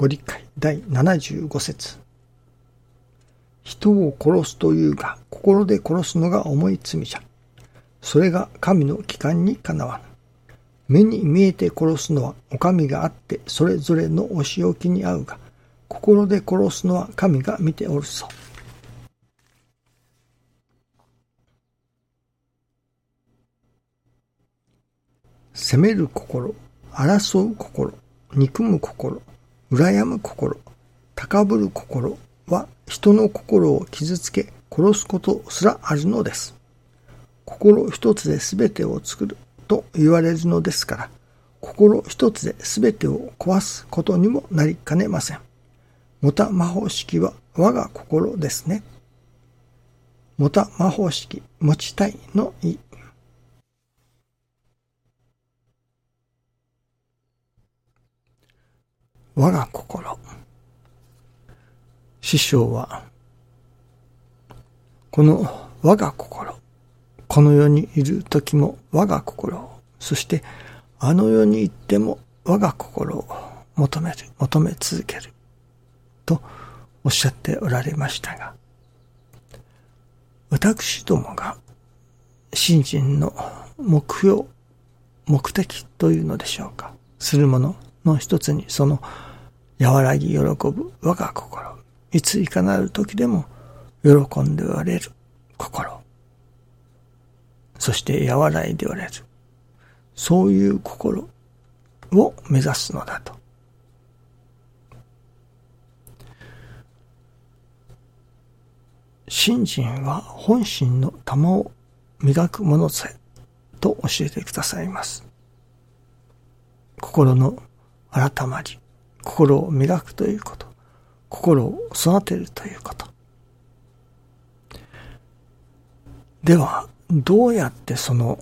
ご理解第75節人を殺すというが、心で殺すのが重い罪じゃ。それが神の帰還にかなわぬ。目に見えて殺すのはお上があってそれぞれのお仕置きに合うが、心で殺すのは神が見ておるそう。責める心、争う心、憎む心、羨む心、高ぶる心は人の心を傷つけ殺すことすらあるのです。心一つで全てを作ると言われるのですから、心一つで全てを壊すことにもなりかねません。もた魔法式は我が心ですね。もた魔法式持ちたいの意。我が心。師匠は、この我が心、この世にいる時も我が心そしてあの世に行っても我が心を求める、求め続ける、とおっしゃっておられましたが、私どもが信心の目標、目的というのでしょうか、するものの一つにその和らぎ喜ぶ我が心、いついかなる時でも喜んでおれる心、そして和らいでおれる、そういう心を目指すのだと。信心は本心の玉を磨くものぜと教えてくださいます。心の改まり、心を磨くということ、心を育てるということ。では、どうやってその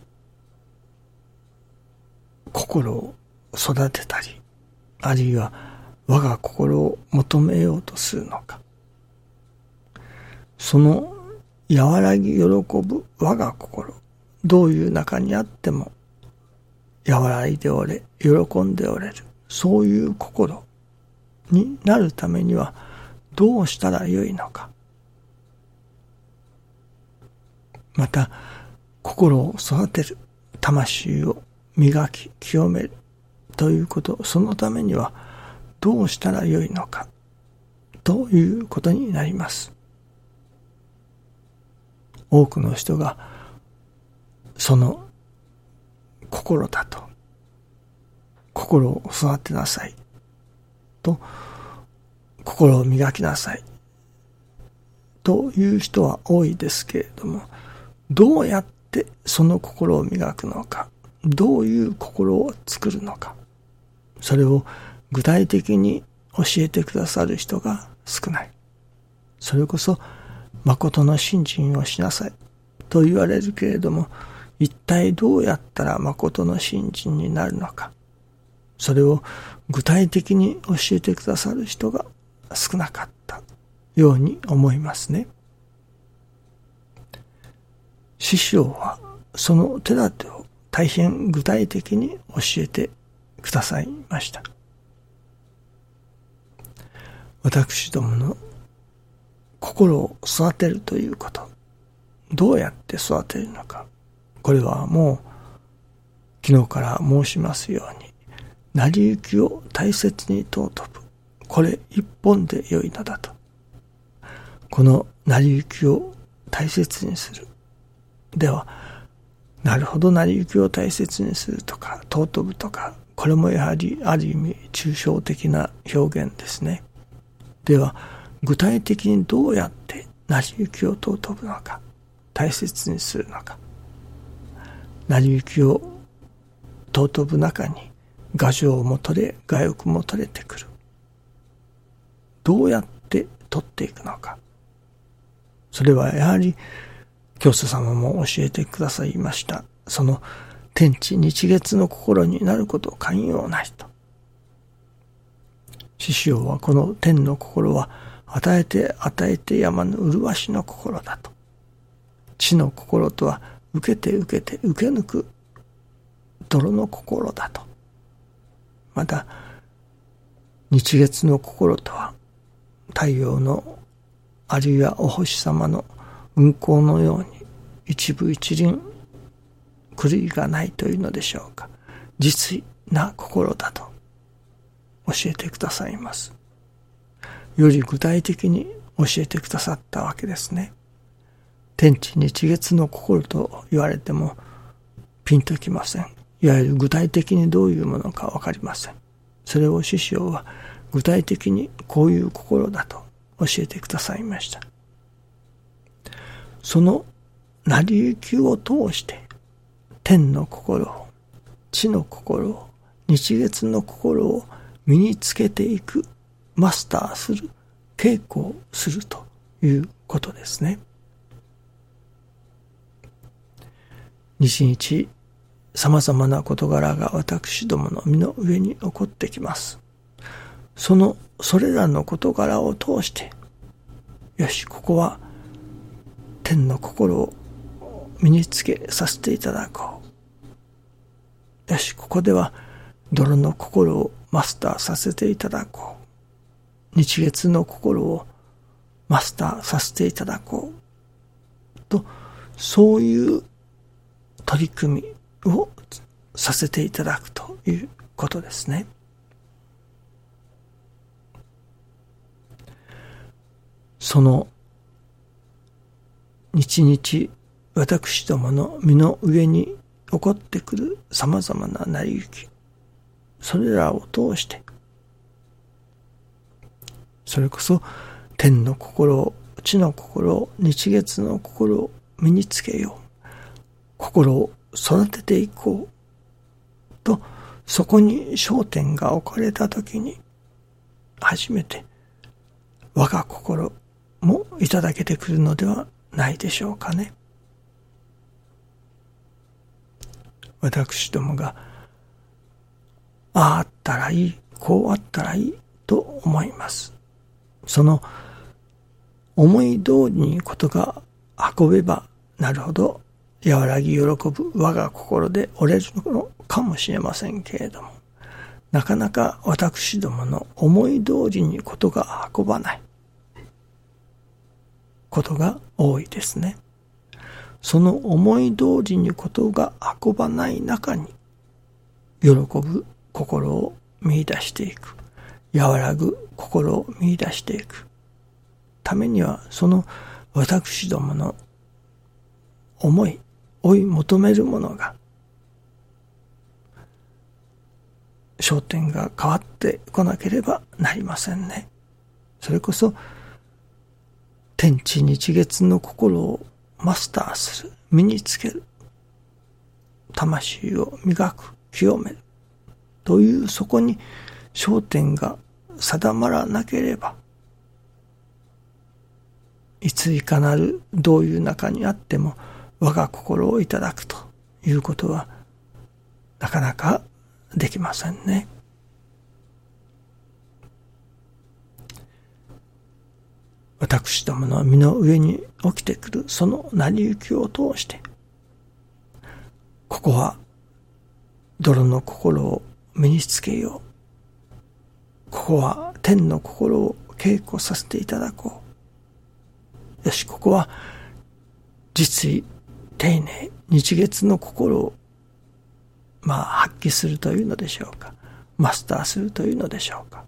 心を育てたり、あるいは我が心を求めようとするのか。その和らぎ喜ぶ我が心、どういう中にあっても和らいでおれ、喜んでおれる、そういう心になるためにはどうしたらよいのか。また、心を育てる、魂を磨き、清めるということ、そのためにはどうしたらよいのかということになります。多くの人がその心だと心を育てなさいと心を磨きなさい。という人は多いですけれどもどうやってその心を磨くのかどういう心を作るのかそれを具体的に教えてくださる人が少ない。それこそ誠の信心をしなさい。と言われるけれども一体どうやったら誠の信心になるのか。それを具体的に教えてくださる人が少なかったように思いますね。師匠はその手立てを大変具体的に教えてくださいました。私どもの心を育てるということ、どうやって育てるのか、これはもう昨日から申しますように、成り行きを大切に尊ぶ。これ一本で良いのだと。この成り行きを大切にする。では、なるほど成り行きを大切にするとか、尊ぶとか、これもやはりある意味抽象的な表現ですね。では、具体的にどうやって成り行きを尊ぶのか、大切にするのか。成り行きを尊ぶ中に、画情も取れ、画欲も取れてくる。どうやって取っていくのか。それはやはり、教祖様も教えてくださいました。その天地日月の心になることを寛容ないと。師匠はこの天の心は与えて与えて山の麗しの心だと。地の心とは受けて受けて受け抜く泥の心だと。また、日月の心とは太陽のあるいはお星様の運行のように一部一輪狂いがないというのでしょうか実な心だと教えてくださいます。より具体的に教えてくださったわけですね。天地日月の心と言われてもピンときません。いわゆる具体的にどういうものかわかりません。それを師匠は具体的にこういう心だと教えてくださいました。その成り行きを通して天の心を、地の心を、日月の心を身につけていく、マスターする、稽古をするということですね。日々、様々な事柄が私どもの身の上に起こってきます。その、それらの事柄を通して、よし、ここは天の心を身につけさせていただこう。よし、ここでは泥の心をマスターさせていただこう。日月の心をマスターさせていただこう。と、そういう取り組みをさせていただくということですね。その日々私どもの身の上に起こってくる様々な成り行き、それらを通して、それこそ天の心、地の心、日月の心を身につけよう。心を育てていこう。と、そこに焦点が置かれたときに、初めて我が心もいただけてくるのではないでしょうかね。私どもが、あああったらいい、こうあったらいいと思います。その思い通りにことが運べばなるほど和らぎ喜ぶ我が心で折れるのかもしれませんけれども、なかなか私どもの思い通りにことが運ばないことが多いですね。その思い通りにことが運ばない中に、喜ぶ心を見出していく。和らぐ心を見出していく。ためには、その私どもの思い、追い求めるものが、焦点が変わってこなければなりませんね。それこそ、天地日月の心をマスターする、身につける、魂を磨く、清める、というそこに焦点が定まらなければ、いついかなるどういう中にあっても我が心をいただくということはなかなかできませんね。私どもの身の上に起きてくるその成り行きを通して、ここは泥の心を身につけよう。ここは天の心を稽古させていただこう。よし、ここは実意、丁寧、日月の心を、まあ、発揮するというのでしょうか。マスターするというのでしょうか。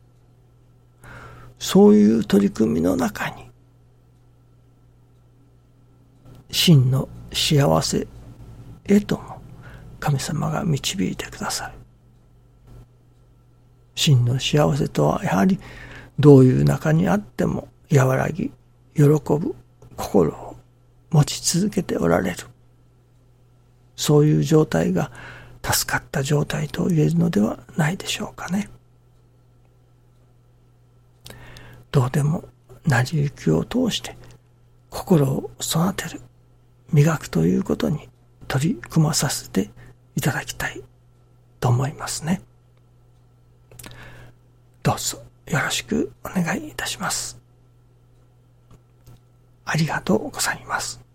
そういう取り組みの中に、真の幸せへとも神様が導いてくださる。真の幸せとはやはりどういう中にあっても和らぎ、喜ぶ心を持ち続けておられる。そういう状態が助かった状態と言えるのではないでしょうかね。どうでも成り行きを通して心を育てる、磨くということに取り組まさせていただきたいと思いますね。どうぞよろしくお願いいたします。ありがとうございます。